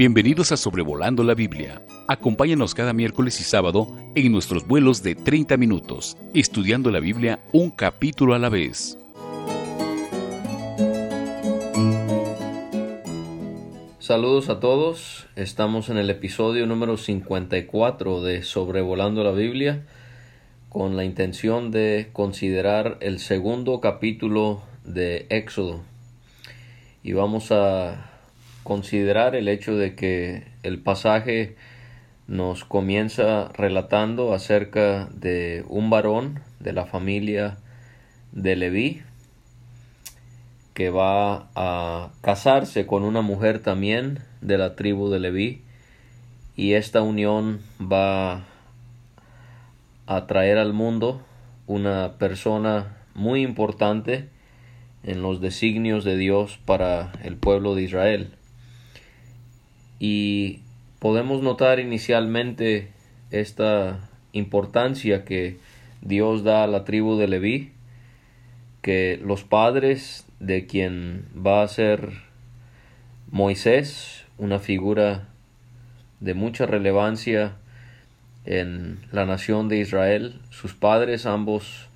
Bienvenidos a Sobrevolando la Biblia. Acompáñanos cada miércoles y sábado en nuestros vuelos de 30 minutos, estudiando la Biblia un capítulo a la vez. Saludos a todos, estamos en el episodio número 54 de Sobrevolando la Biblia con la intención de considerar el segundo capítulo de Éxodo y vamos a considerar el hecho de que el pasaje nos comienza relatando acerca de un varón de la familia de Leví que va a casarse con una mujer también de la tribu de Leví y esta unión va a traer al mundo una persona muy importante en los designios de Dios para el pueblo de Israel y podemos notar inicialmente esta importancia que Dios da a la tribu de Leví, que los padres de quien va a ser Moisés, una figura de mucha relevancia en la nación de Israel, sus padres ambos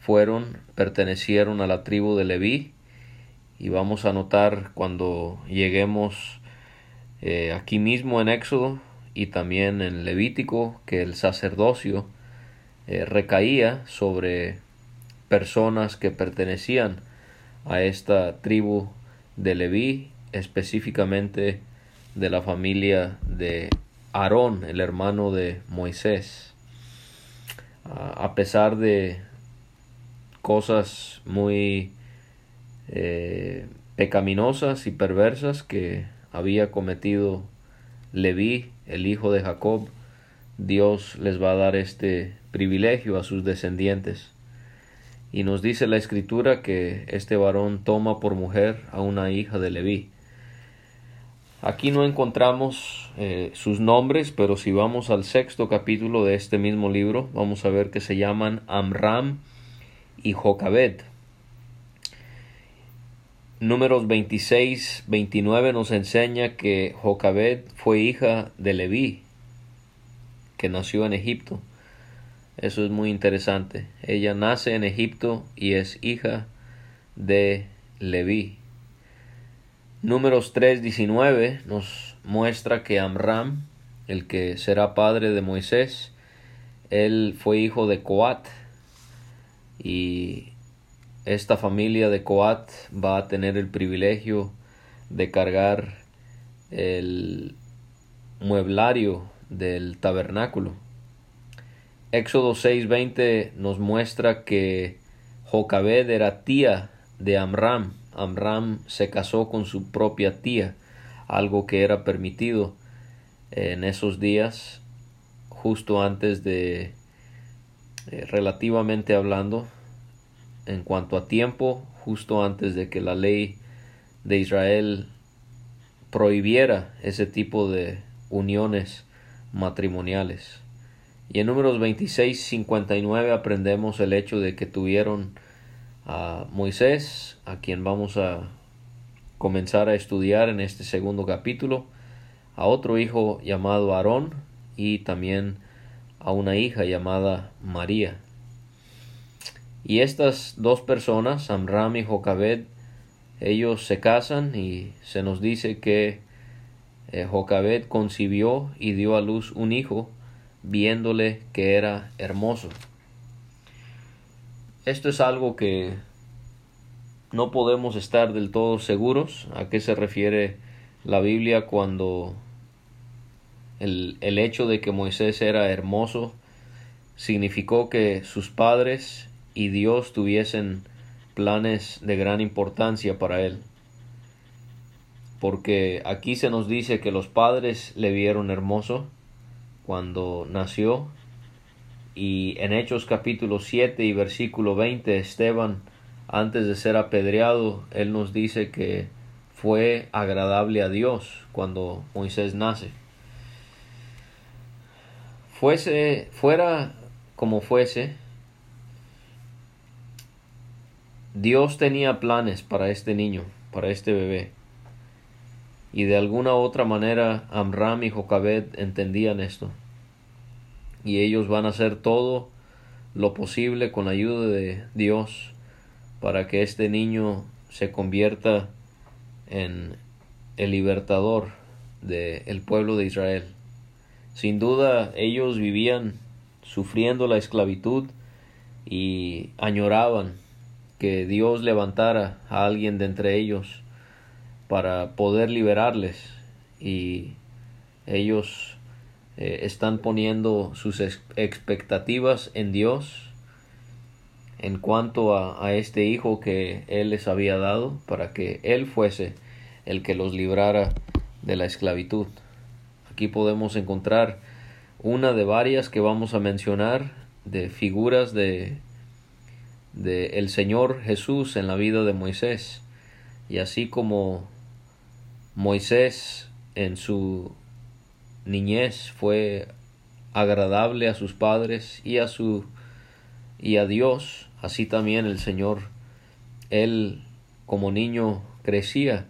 fueron, pertenecieron a la tribu de Leví, y vamos a notar cuando lleguemos eh, aquí mismo en Éxodo y también en Levítico que el sacerdocio eh, recaía sobre personas que pertenecían a esta tribu de Leví, específicamente de la familia de Aarón, el hermano de Moisés. a pesar de cosas muy eh, pecaminosas y perversas que había cometido Leví, el hijo de Jacob, Dios les va a dar este privilegio a sus descendientes. Y nos dice la escritura que este varón toma por mujer a una hija de Leví. Aquí no encontramos eh, sus nombres, pero si vamos al sexto capítulo de este mismo libro, vamos a ver que se llaman Amram y Jocabed. Números 26, 29 nos enseña que Jocabed fue hija de Leví, que nació en Egipto. Eso es muy interesante. Ella nace en Egipto y es hija de Leví. Números 3, 19 nos muestra que Amram, el que será padre de Moisés, él fue hijo de Coat y esta familia de Coat va a tener el privilegio de cargar el mueblario del tabernáculo. Éxodo 6:20 nos muestra que Jocabed era tía de Amram. Amram se casó con su propia tía, algo que era permitido en esos días, justo antes de, eh, relativamente hablando, en cuanto a tiempo, justo antes de que la ley de Israel prohibiera ese tipo de uniones matrimoniales. Y en números 26 59 aprendemos el hecho de que tuvieron a Moisés, a quien vamos a comenzar a estudiar en este segundo capítulo, a otro hijo llamado Aarón y también a una hija llamada María. Y estas dos personas, Amram y Jocabed, ellos se casan y se nos dice que eh, Jocabed concibió y dio a luz un hijo, viéndole que era hermoso. Esto es algo que no podemos estar del todo seguros a qué se refiere la Biblia cuando el, el hecho de que Moisés era hermoso significó que sus padres y Dios tuviesen planes de gran importancia para él. Porque aquí se nos dice que los padres le vieron hermoso cuando nació y en Hechos capítulo 7 y versículo 20 Esteban antes de ser apedreado él nos dice que fue agradable a Dios cuando Moisés nace. Fuese fuera como fuese, Dios tenía planes para este niño, para este bebé. Y de alguna otra manera Amram y Jocabed entendían esto. Y ellos van a hacer todo lo posible con la ayuda de Dios para que este niño se convierta en el libertador del pueblo de Israel. Sin duda ellos vivían sufriendo la esclavitud y añoraban que Dios levantara a alguien de entre ellos para poder liberarles y ellos eh, están poniendo sus expectativas en Dios en cuanto a, a este hijo que Él les había dado para que Él fuese el que los librara de la esclavitud. Aquí podemos encontrar una de varias que vamos a mencionar de figuras de, de el Señor Jesús en la vida de Moisés. Y así como Moisés en su niñez fue agradable a sus padres y a su y a Dios, así también el Señor él como niño crecía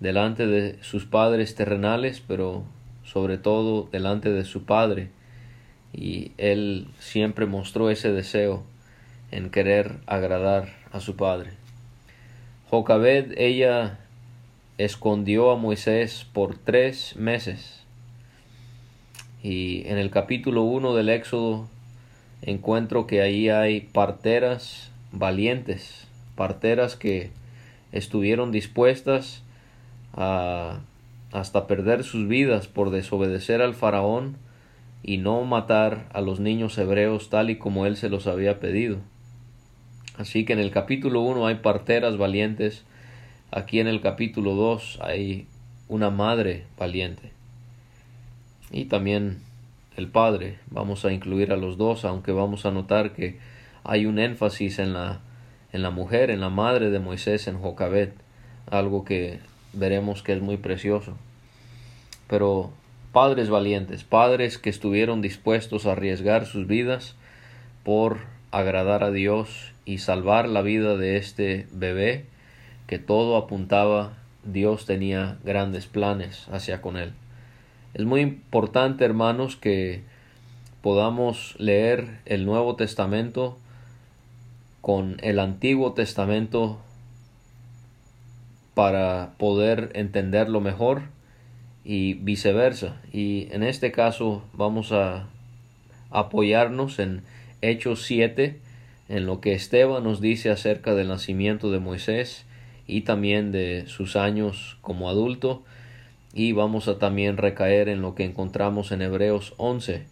delante de sus padres terrenales, pero sobre todo delante de su padre, y él siempre mostró ese deseo en querer agradar a su padre. Jocabed, ella escondió a Moisés por tres meses. Y en el capítulo 1 del Éxodo encuentro que ahí hay parteras valientes, parteras que estuvieron dispuestas a hasta perder sus vidas por desobedecer al faraón y no matar a los niños hebreos tal y como él se los había pedido. Así que en el capítulo 1 hay parteras valientes, aquí en el capítulo 2 hay una madre valiente. Y también el padre, vamos a incluir a los dos, aunque vamos a notar que hay un énfasis en la en la mujer, en la madre de Moisés en Jocabet, algo que veremos que es muy precioso. Pero padres valientes, padres que estuvieron dispuestos a arriesgar sus vidas por agradar a Dios y salvar la vida de este bebé, que todo apuntaba, Dios tenía grandes planes hacia con él. Es muy importante, hermanos, que podamos leer el Nuevo Testamento con el Antiguo Testamento para poder entenderlo mejor y viceversa. Y en este caso vamos a apoyarnos en Hechos 7, en lo que Esteban nos dice acerca del nacimiento de Moisés y también de sus años como adulto. Y vamos a también recaer en lo que encontramos en Hebreos 11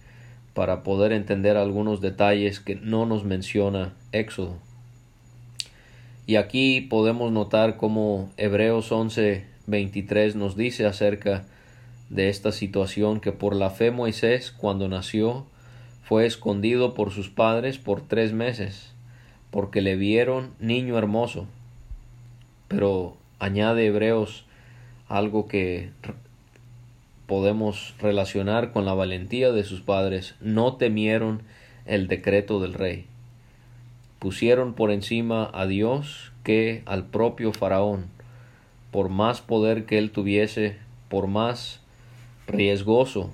para poder entender algunos detalles que no nos menciona Éxodo. Y aquí podemos notar cómo Hebreos 11, 23 nos dice acerca de esta situación que por la fe Moisés, cuando nació, fue escondido por sus padres por tres meses, porque le vieron niño hermoso. Pero añade Hebreos algo que podemos relacionar con la valentía de sus padres, no temieron el decreto del rey pusieron por encima a Dios que al propio faraón, por más poder que él tuviese, por más riesgoso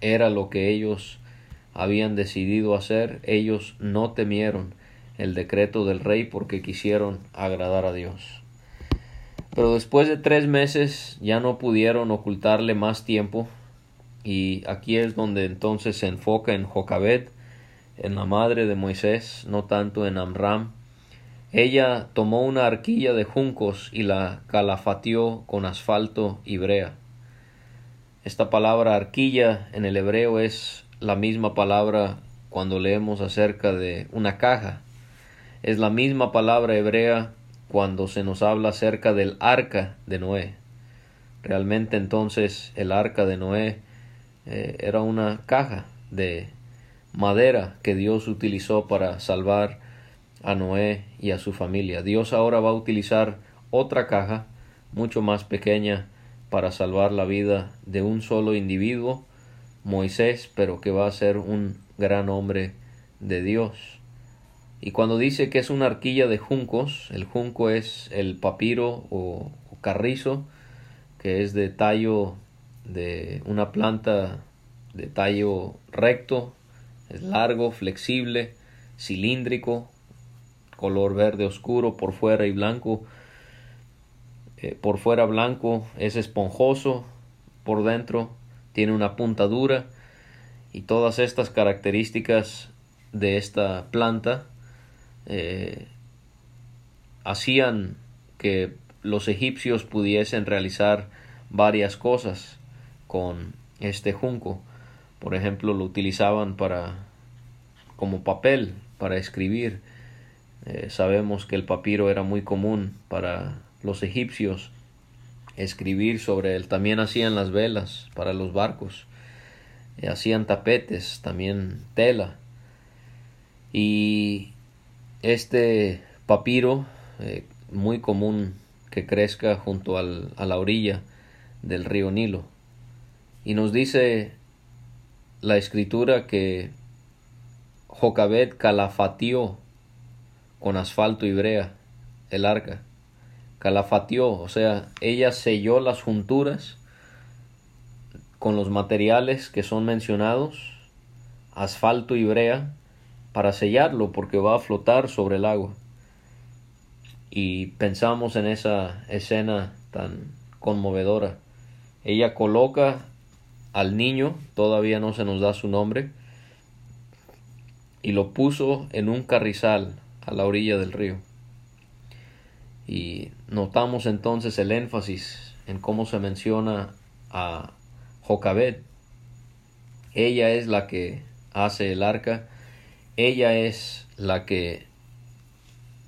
era lo que ellos habían decidido hacer, ellos no temieron el decreto del rey porque quisieron agradar a Dios. Pero después de tres meses ya no pudieron ocultarle más tiempo y aquí es donde entonces se enfoca en Jocabed, en la madre de Moisés, no tanto en Amram. Ella tomó una arquilla de juncos y la calafateó con asfalto y brea. Esta palabra arquilla en el hebreo es la misma palabra cuando leemos acerca de una caja. Es la misma palabra hebrea cuando se nos habla acerca del arca de Noé. Realmente entonces el arca de Noé eh, era una caja de madera que Dios utilizó para salvar a Noé y a su familia. Dios ahora va a utilizar otra caja mucho más pequeña para salvar la vida de un solo individuo, Moisés, pero que va a ser un gran hombre de Dios. Y cuando dice que es una arquilla de juncos, el junco es el papiro o, carrizo, que es de tallo de una planta de tallo recto, es largo, flexible, cilíndrico, color verde oscuro por fuera y blanco. Eh, por fuera blanco es esponjoso, por dentro tiene una punta dura y todas estas características de esta planta eh, hacían que los egipcios pudiesen realizar varias cosas con este junco. Por ejemplo, lo utilizaban para como papel para escribir. Eh, sabemos que el papiro era muy común para los egipcios escribir sobre él. También hacían las velas para los barcos. Eh, hacían tapetes, también tela. Y este papiro, eh, muy común que crezca junto al, a la orilla del río Nilo. Y nos dice la escritura que Jocabet calafatió con asfalto y brea el arca. Calafatió, o sea, ella selló las junturas con los materiales que son mencionados, asfalto y brea, para sellarlo porque va a flotar sobre el agua. Y pensamos en esa escena tan conmovedora. Ella coloca al niño, todavía no se nos da su nombre, y lo puso en un carrizal a la orilla del río. Y notamos entonces el énfasis en cómo se menciona a Jocabet. Ella es la que hace el arca, ella es la que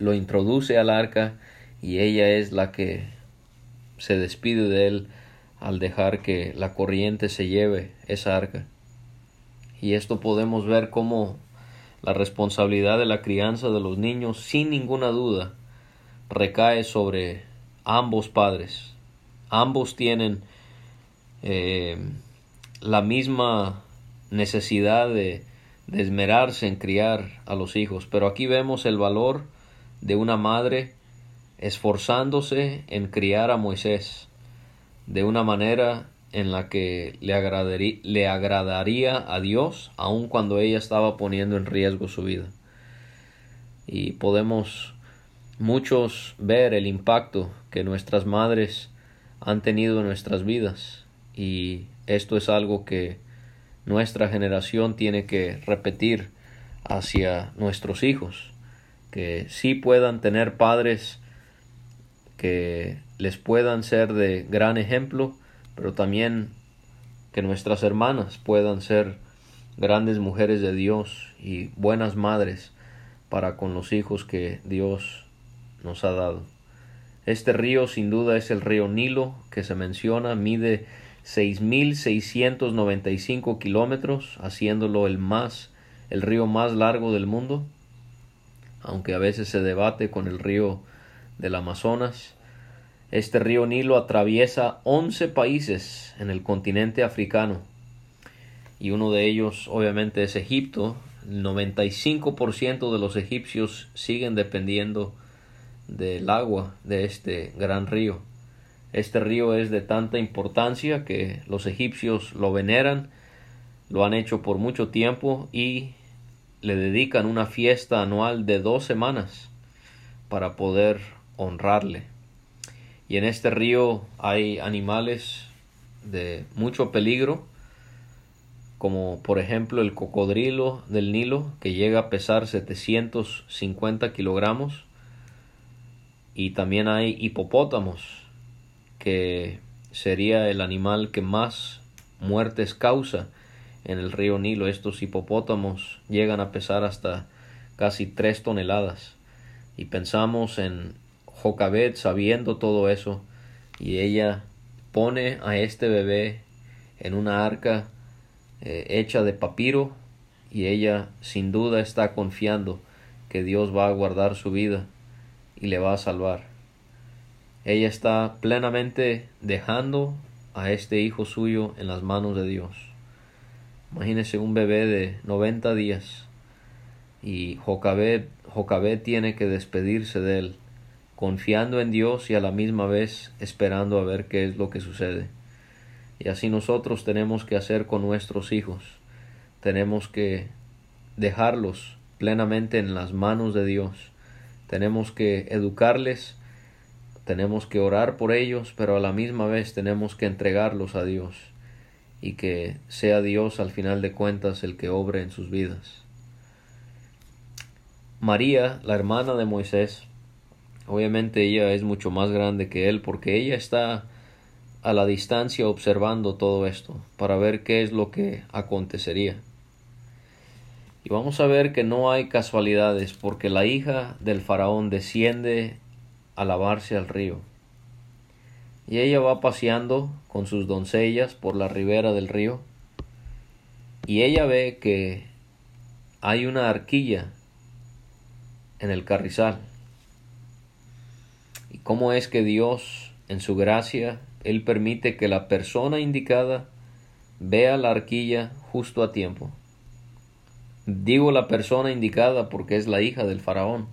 lo introduce al arca y ella es la que se despide de él al dejar que la corriente se lleve esa arca. Y esto podemos ver como la responsabilidad de la crianza de los niños, sin ninguna duda, recae sobre ambos padres. Ambos tienen eh, la misma necesidad de, esmerarse en criar a los hijos, pero aquí vemos el valor de una madre esforzándose en criar a Moisés de una manera en la que le agradaría, le agradaría a Dios aun cuando ella estaba poniendo en riesgo su vida. Y podemos muchos ver el impacto que nuestras madres han tenido en nuestras vidas. Y esto es algo que nuestra generación tiene que repetir hacia nuestros hijos, que sí puedan tener padres que les puedan ser de gran ejemplo, pero también que nuestras hermanas puedan ser grandes mujeres de Dios y buenas madres para con los hijos que Dios nos ha dado. Este río sin duda es el río Nilo que se menciona, mide 6.695 kilómetros, haciéndolo el más, el río más largo del mundo, aunque a veces se debate con el río del Amazonas. Este río Nilo atraviesa 11 países en el continente africano y uno de ellos obviamente es Egipto. El 95% de los egipcios siguen dependiendo del agua de este gran río. Este río es de tanta importancia que los egipcios lo veneran, lo han hecho por mucho tiempo y le dedican una fiesta anual de dos semanas para poder honrarle. Y en este río hay animales de mucho peligro, como por ejemplo el cocodrilo del Nilo, que llega a pesar 750 kilogramos. Y también hay hipopótamos, que sería el animal que más muertes causa en el río Nilo. Estos hipopótamos llegan a pesar hasta casi 3 toneladas. Y pensamos en Jocabet sabiendo todo eso y ella pone a este bebé en una arca eh, hecha de papiro y ella sin duda está confiando que Dios va a guardar su vida y le va a salvar. Ella está plenamente dejando a este hijo suyo en las manos de Dios. Imagínese un bebé de 90 días y Jocabet tiene que despedirse de él confiando en Dios y a la misma vez esperando a ver qué es lo que sucede. Y así nosotros tenemos que hacer con nuestros hijos. Tenemos que dejarlos plenamente en las manos de Dios. Tenemos que educarles, tenemos que orar por ellos, pero a la misma vez tenemos que entregarlos a Dios y que sea Dios al final de cuentas el que obre en sus vidas. María, la hermana de Moisés, obviamente ella es mucho más grande que él porque ella está a la distancia observando todo esto para ver qué es lo que acontecería. Y vamos a ver que no hay casualidades porque la hija del faraón desciende a lavarse al río. Y ella va paseando con sus doncellas por la ribera del río y ella ve que hay una arquilla en el carrizal. Y cómo es que Dios, en su gracia, Él permite que la persona indicada vea la arquilla justo a tiempo. Digo la persona indicada porque es la hija del faraón.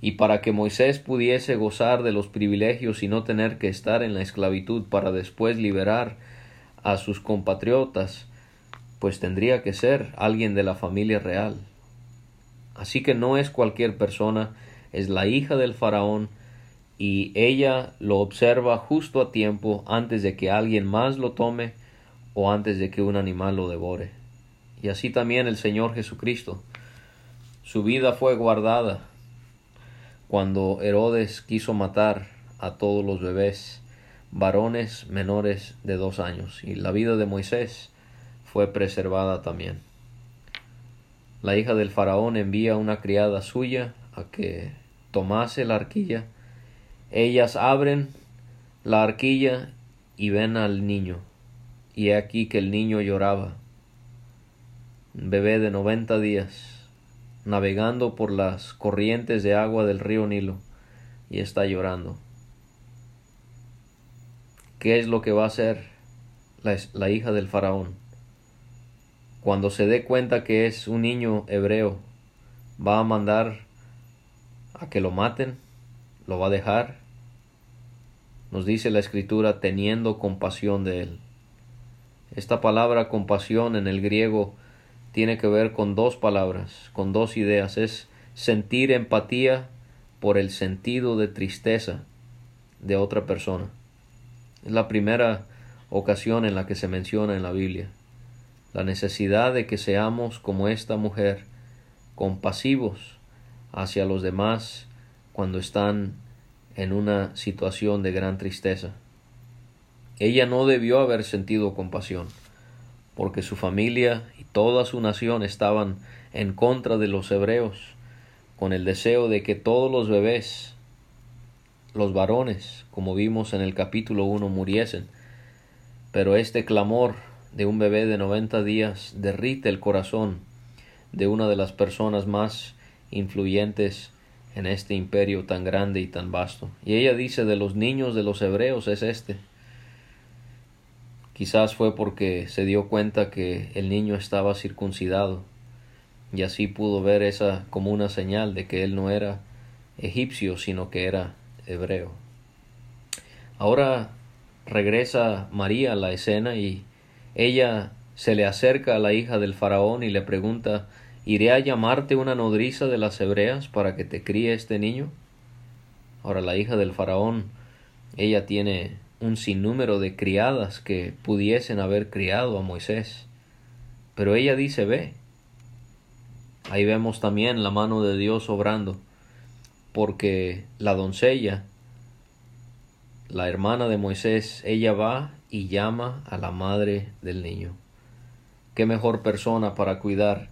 Y para que Moisés pudiese gozar de los privilegios y no tener que estar en la esclavitud para después liberar a sus compatriotas, pues tendría que ser alguien de la familia real. Así que no es cualquier persona, es la hija del faraón y ella lo observa justo a tiempo antes de que alguien más lo tome o antes de que un animal lo devore. Y así también el Señor Jesucristo. Su vida fue guardada cuando Herodes quiso matar a todos los bebés varones menores de dos años y la vida de Moisés fue preservada también. La hija del faraón envía una criada suya a que tomase la arquilla. Ellas abren la arquilla y ven al niño. Y he aquí que el niño lloraba. Bebé de noventa días, navegando por las corrientes de agua del río Nilo, y está llorando. ¿Qué es lo que va a hacer la, la hija del faraón? cuando se dé cuenta que es un niño hebreo, va a mandar a que lo maten, lo va a dejar. Nos dice la escritura teniendo compasión de él. Esta palabra compasión en el griego tiene que ver con dos palabras, con dos ideas. Es sentir empatía por el sentido de tristeza de otra persona. Es la primera ocasión en la que se menciona en la Biblia la necesidad de que seamos como esta mujer, compasivos hacia los demás cuando están en una situación de gran tristeza. Ella no debió haber sentido compasión, porque su familia y toda su nación estaban en contra de los hebreos, con el deseo de que todos los bebés, los varones, como vimos en el capítulo 1, muriesen. Pero este clamor de un bebé de 90 días derrite el corazón de una de las personas más influyentes en este imperio tan grande y tan vasto. Y ella dice de los niños de los hebreos es este. Quizás fue porque se dio cuenta que el niño estaba circuncidado y así pudo ver esa como una señal de que él no era egipcio sino que era hebreo. Ahora regresa María a la escena y ella se le acerca a la hija del faraón y le pregunta ¿Iré a llamarte una nodriza de las hebreas para que te críe este niño? Ahora la hija del faraón, ella tiene un sinnúmero de criadas que pudiesen haber criado a Moisés. Pero ella dice ve. Ahí vemos también la mano de Dios obrando, porque la doncella, la hermana de Moisés, ella va y llama a la madre del niño. ¿Qué mejor persona para cuidar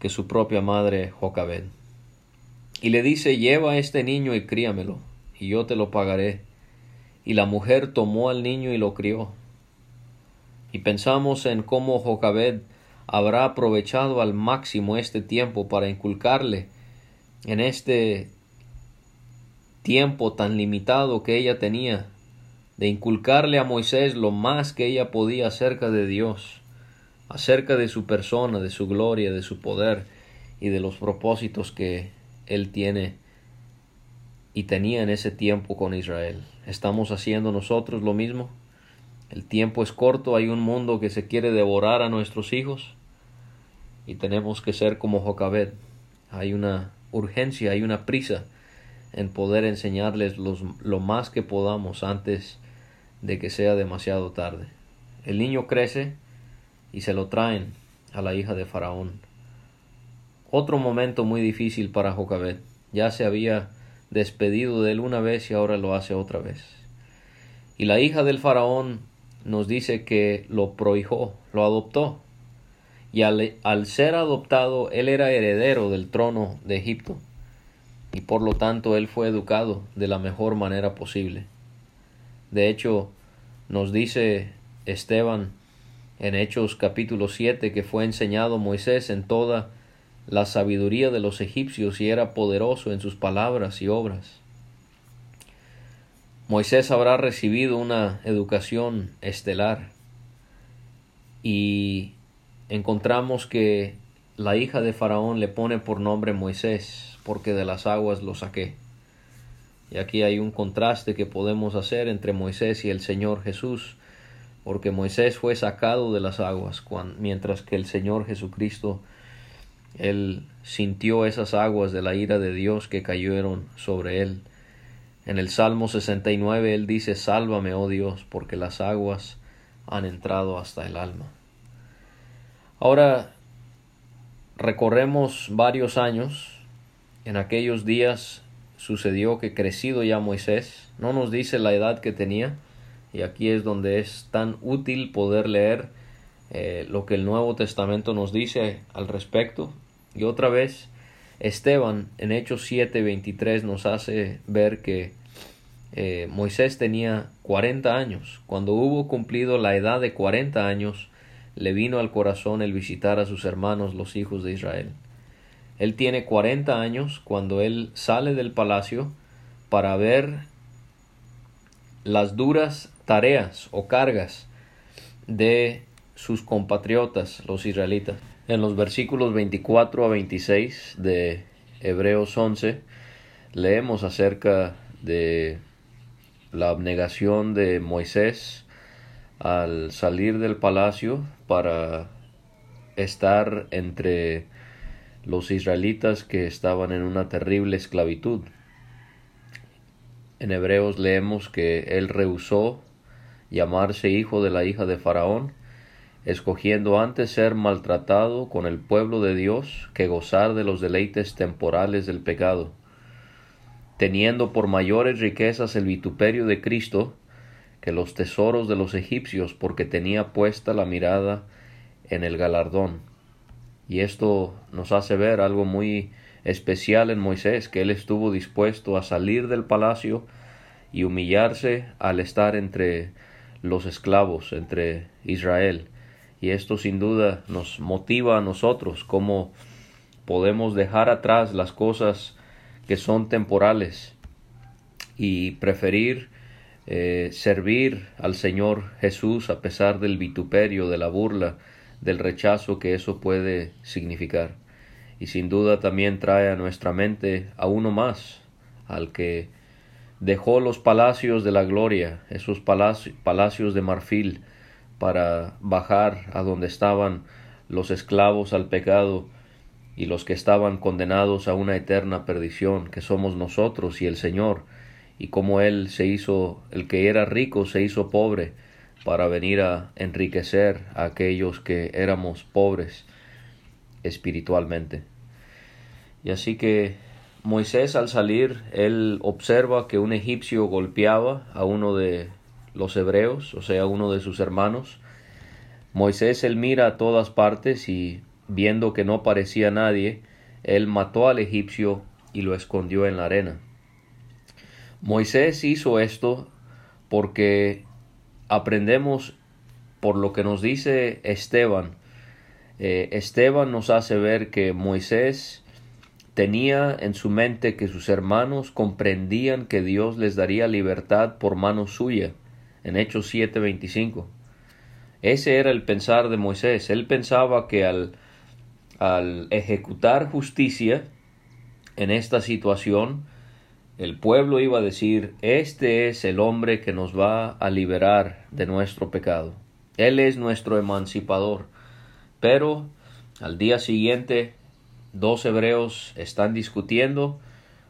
que su propia madre Jocabed? Y le dice, lleva a este niño y críamelo, y yo te lo pagaré. Y la mujer tomó al niño y lo crió. Y pensamos en cómo Jocabed habrá aprovechado al máximo este tiempo para inculcarle en este tiempo tan limitado que ella tenía de inculcarle a Moisés lo más que ella podía acerca de Dios, acerca de su persona, de su gloria, de su poder y de los propósitos que Él tiene y tenía en ese tiempo con Israel. ¿Estamos haciendo nosotros lo mismo? El tiempo es corto, hay un mundo que se quiere devorar a nuestros hijos y tenemos que ser como Jocabed. Hay una urgencia, hay una prisa en poder enseñarles lo más que podamos antes de que sea demasiado tarde. El niño crece y se lo traen a la hija de Faraón. Otro momento muy difícil para Jocabed. Ya se había despedido de él una vez y ahora lo hace otra vez. Y la hija del faraón nos dice que lo prohijó, lo adoptó. Y al, al, ser adoptado, él era heredero del trono de Egipto. Y por lo tanto, él fue educado de la mejor manera posible. De hecho, nos dice Esteban en Hechos capítulo 7 que fue enseñado Moisés en toda la sabiduría de los egipcios y era poderoso en sus palabras y obras. Moisés habrá recibido una educación estelar y encontramos que la hija de Faraón le pone por nombre Moisés porque de las aguas lo saqué. Y aquí hay un contraste que podemos hacer entre Moisés y el Señor Jesús, porque Moisés fue sacado de las aguas, mientras que el Señor Jesucristo él sintió esas aguas de la ira de Dios que cayeron sobre él. En el Salmo 69 él dice, Sálvame, oh Dios, porque las aguas han entrado hasta el alma. Ahora recorremos varios años. En aquellos días sucedió que crecido ya Moisés, no nos dice la edad que tenía, y aquí es donde es tan útil poder leer eh, lo que el Nuevo Testamento nos dice al respecto. Y otra vez, Esteban en Hechos 7:23 nos hace ver que eh, Moisés tenía 40 años. Cuando hubo cumplido la edad de 40 años, le vino al corazón el visitar a sus hermanos los hijos de Israel. Él tiene 40 años cuando él sale del palacio para ver las duras tareas o cargas de sus compatriotas, los israelitas. En los versículos 24 a 26 de Hebreos 11 leemos acerca de la abnegación de Moisés al salir del palacio para estar entre los israelitas que estaban en una terrible esclavitud. En Hebreos leemos que él rehusó llamarse hijo de la hija de Faraón, escogiendo antes ser maltratado con el pueblo de Dios que gozar de los deleites temporales del pecado, teniendo por mayores riquezas el vituperio de Cristo que los tesoros de los egipcios, porque tenía puesta la mirada en el galardón. Y esto nos hace ver algo muy especial en Moisés, que él estuvo dispuesto a salir del palacio y humillarse al estar entre los esclavos entre Israel. Y esto sin duda nos motiva a nosotros cómo podemos dejar atrás las cosas que son temporales y preferir eh, servir al Señor Jesús a pesar del vituperio, de la burla, del rechazo que eso puede significar. Y sin duda también trae a nuestra mente a uno más, al que dejó los palacios de la gloria, esos palacios de marfil, para bajar a donde estaban los esclavos al pecado y los que estaban condenados a una eterna perdición, que somos nosotros y el Señor, y como Él se hizo, el que era rico se hizo pobre, para venir a enriquecer a aquellos que éramos pobres espiritualmente. Y así que Moisés al salir, él observa que un egipcio golpeaba a uno de los hebreos, o sea, uno de sus hermanos. Moisés él mira a todas partes y viendo que no parecía nadie, él mató al egipcio y lo escondió en la arena. Moisés hizo esto porque aprendemos por lo que nos dice Esteban. Eh, Esteban nos hace ver que Moisés Tenía en su mente que sus hermanos comprendían que Dios les daría libertad por mano suya, en Hechos 7:25. Ese era el pensar de Moisés. Él pensaba que al, al ejecutar justicia en esta situación, el pueblo iba a decir, este es el hombre que nos va a liberar de nuestro pecado. Él es nuestro emancipador. Pero al día siguiente, dos hebreos están discutiendo,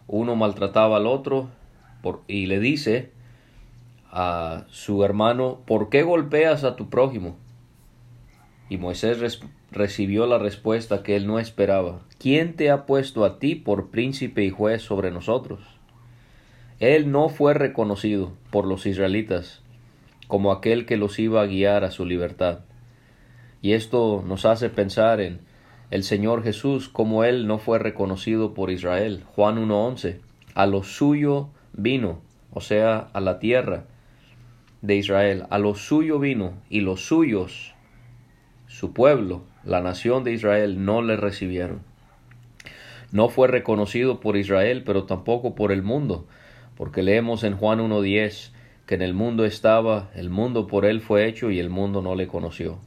uno maltrataba al otro y le dice a su hermano, ¿por qué golpeas a tu prójimo? Y Moisés recibió la respuesta que él no esperaba. ¿Quién te ha puesto a ti por príncipe y juez sobre nosotros? Él no fue reconocido por los israelitas como aquel que los iba a guiar a su libertad. Y esto nos hace pensar en el Señor Jesús como Él no fue reconocido por Israel. Juan 1.11. A lo suyo vino, o sea, a la tierra de Israel. A lo suyo vino y los suyos, su pueblo, la nación de Israel, no le recibieron. No fue reconocido por Israel, pero tampoco por el mundo, porque leemos en Juan 1.10 que en el mundo estaba, el mundo por él fue hecho y el mundo no le conoció.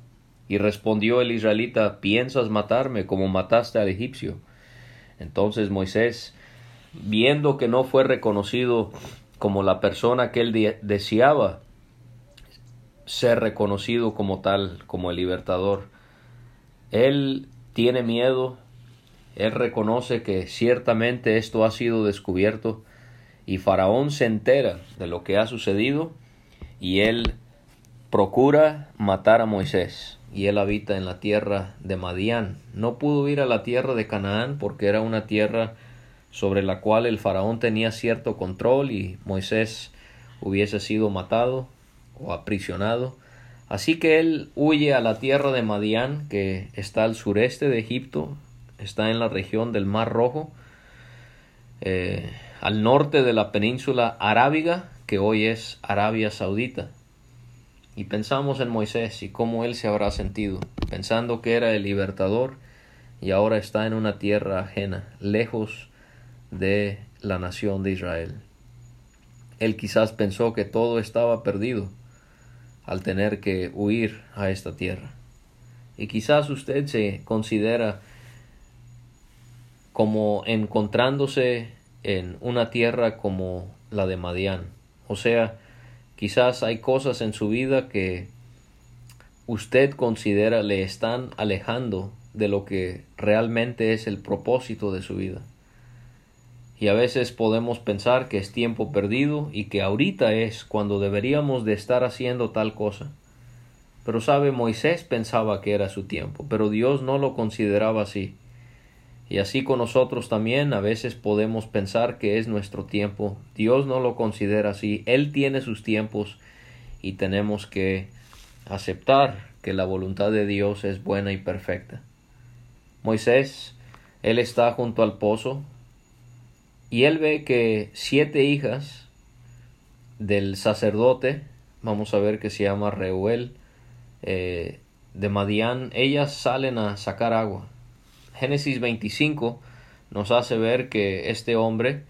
Y respondió el israelita, ¿piensas matarme como mataste al egipcio? Entonces Moisés, viendo que no fue reconocido como la persona que él deseaba ser reconocido como tal, como el libertador, él tiene miedo, él reconoce que ciertamente esto ha sido descubierto, y Faraón se entera de lo que ha sucedido y él procura matar a Moisés y él habita en la tierra de Madián. No pudo ir a la tierra de Canaán porque era una tierra sobre la cual el faraón tenía cierto control y Moisés hubiese sido matado o aprisionado. Así que él huye a la tierra de Madián, que está al sureste de Egipto, está en la región del Mar Rojo. Eh, al norte de la península arábiga, que hoy es Arabia Saudita. Y pensamos en Moisés y cómo él se habrá sentido, pensando que era el libertador y ahora está en una tierra ajena, lejos de la nación de Israel. Él quizás pensó que todo estaba perdido al tener que huir a esta tierra. Y quizás usted se considera como encontrándose en una tierra como la de Madián. O sea, quizás hay cosas en su vida que usted considera le están alejando de lo que realmente es el propósito de su vida. Y a veces podemos pensar que es tiempo perdido y que ahorita es cuando deberíamos de estar haciendo tal cosa. Pero sabe, Moisés pensaba que era su tiempo, pero Dios no lo consideraba así. Y así con nosotros también a veces podemos pensar que es nuestro tiempo. Dios no lo considera así. Él tiene sus tiempos y tenemos que aceptar que la voluntad de Dios es buena y perfecta. Moisés, él está junto al pozo y él ve que siete hijas del sacerdote, vamos a ver que se llama Reuel, eh, de Madián, ellas salen a sacar agua. Génesis 25 nos hace ver que este hombre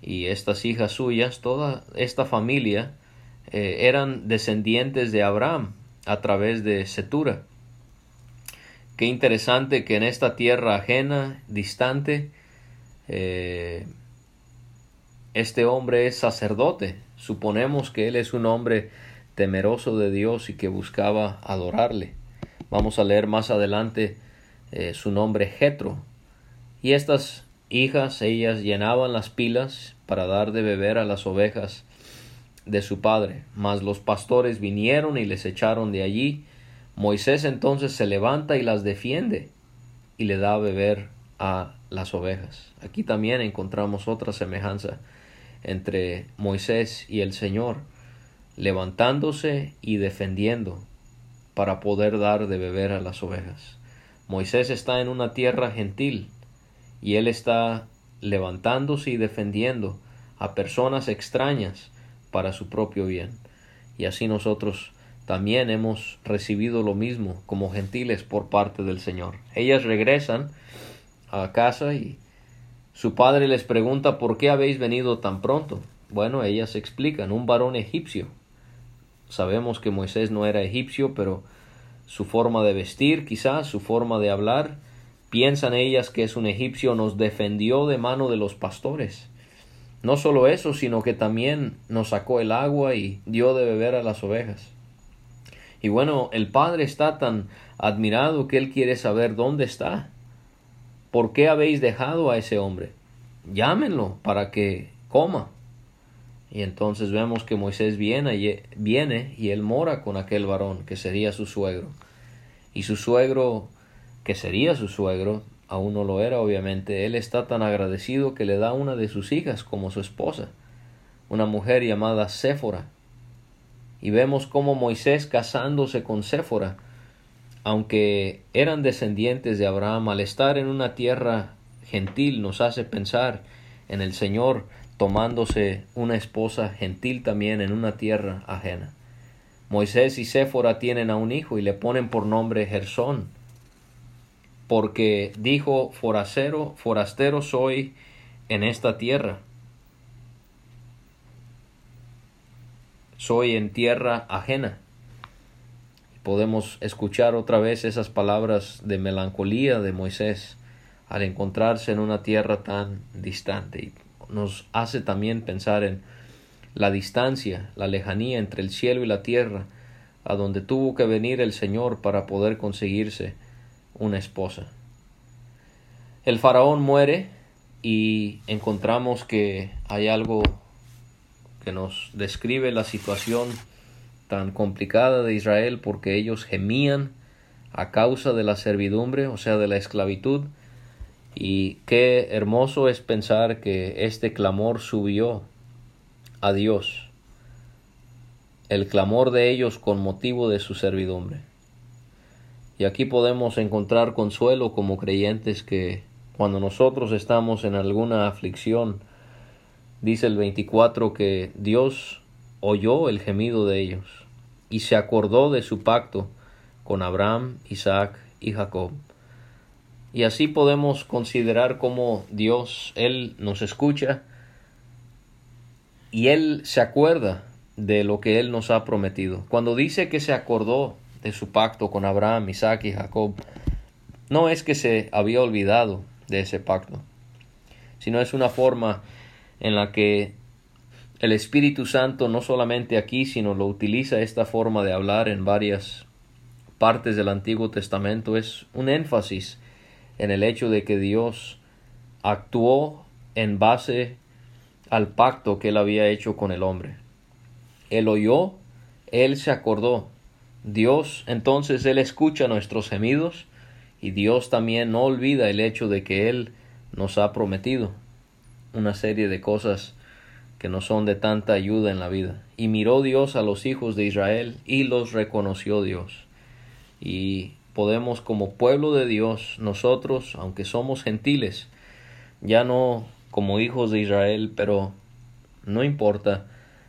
y estas hijas suyas, toda esta familia, eh, eran descendientes de Abraham a través de Setura. Qué interesante que en esta tierra ajena, distante, eh, este hombre es sacerdote. Suponemos que él es un hombre temeroso de Dios y que buscaba adorarle. Vamos a leer más adelante eh, su nombre Jetro. Y estas hijas, ellas llenaban las pilas para dar de beber a las ovejas de su padre. Mas los pastores vinieron y les echaron de allí. Moisés entonces se levanta y las defiende y le da a beber a las ovejas. Aquí también encontramos otra semejanza entre Moisés y el Señor, levantándose y defendiendo para poder dar de beber a las ovejas. Moisés está en una tierra gentil y él está levantándose y defendiendo a personas extrañas para su propio bien. Y así nosotros también hemos recibido lo mismo como gentiles por parte del Señor. Ellas regresan a casa y su padre les pregunta por qué habéis venido tan pronto. Bueno, ellas explican, un varón egipcio. Sabemos que Moisés no era egipcio, pero su forma de vestir, quizás su forma de hablar. Piensan ellas que es un egipcio, nos defendió de mano de los pastores. No solo eso, sino que también nos sacó el agua y dio de beber a las ovejas. Y bueno, el Padre está tan admirado que Él quiere saber dónde está. ¿Por qué habéis dejado a ese hombre? Llámenlo para que coma. Y entonces vemos que Moisés viene y, viene y él mora con aquel varón que sería su suegro. Y su suegro, que sería su suegro, aún no lo era obviamente, él está tan agradecido que le da una de sus hijas como su esposa, una mujer llamada Séfora. Y vemos cómo Moisés casándose con Séfora, aunque eran descendientes de Abraham, al estar en una tierra gentil nos hace pensar en el Señor tomándose una esposa gentil también en una tierra ajena. Moisés y Séfora tienen a un hijo y le ponen por nombre Gersón, porque dijo forastero, forastero soy en esta tierra. Soy en tierra ajena. Podemos escuchar otra vez esas palabras de melancolía de Moisés al encontrarse en una tierra tan distante nos hace también pensar en la distancia, la lejanía entre el cielo y la tierra, a donde tuvo que venir el Señor para poder conseguirse una esposa. El faraón muere y encontramos que hay algo que nos describe la situación tan complicada de Israel porque ellos gemían a causa de la servidumbre, o sea, de la esclavitud, y qué hermoso es pensar que este clamor subió a Dios, el clamor de ellos con motivo de su servidumbre. Y aquí podemos encontrar consuelo como creyentes que cuando nosotros estamos en alguna aflicción, dice el 24 que Dios oyó el gemido de ellos y se acordó de su pacto con Abraham, Isaac y Jacob. Y así podemos considerar cómo Dios, Él nos escucha y Él se acuerda de lo que Él nos ha prometido. Cuando dice que se acordó de su pacto con Abraham, Isaac y Jacob, no es que se había olvidado de ese pacto, sino es una forma en la que el Espíritu Santo no solamente aquí, sino lo utiliza esta forma de hablar en varias partes del Antiguo Testamento, es un énfasis en el hecho de que Dios actuó en base al pacto que él había hecho con el hombre. Él oyó, él se acordó. Dios entonces él escucha nuestros gemidos y Dios también no olvida el hecho de que él nos ha prometido una serie de cosas que no son de tanta ayuda en la vida. Y miró Dios a los hijos de Israel y los reconoció Dios. Y podemos como pueblo de Dios, nosotros, aunque somos gentiles, ya no como hijos de Israel, pero no importa,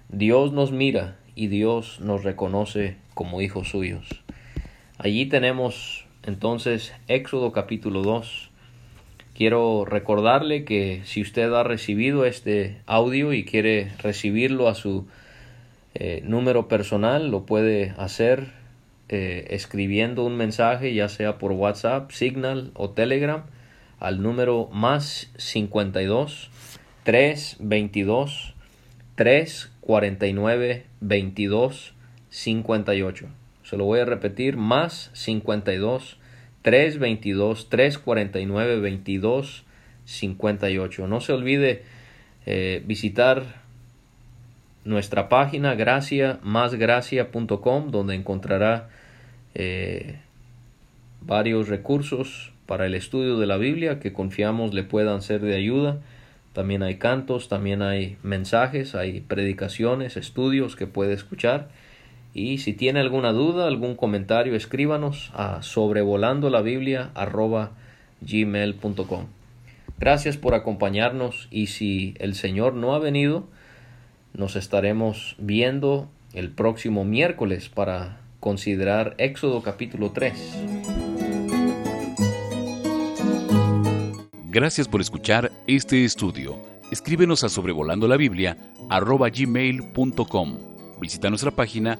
Dios nos mira y Dios nos reconoce como hijos suyos. Allí tenemos entonces Éxodo capítulo 2. Quiero recordarle que si usted ha recibido este audio y quiere recibirlo a su eh, número personal, lo puede hacer eh, escribiendo un mensaje, ya sea por WhatsApp, Signal o Telegram, al número más 52 322 349 22 58. Se lo voy a repetir, más 52 322 349 22 58. No se olvide eh, visitar nuestra página gracia donde encontrará eh, varios recursos para el estudio de la Biblia que confiamos le puedan ser de ayuda. También hay cantos, también hay mensajes, hay predicaciones, estudios que puede escuchar. Y si tiene alguna duda, algún comentario, escríbanos a sobrevolando la Biblia. Gracias por acompañarnos y si el Señor no ha venido, nos estaremos viendo el próximo miércoles para considerar Éxodo capítulo 3. Gracias por escuchar este estudio. Escríbenos a sobrevolando la Biblia. Visita nuestra página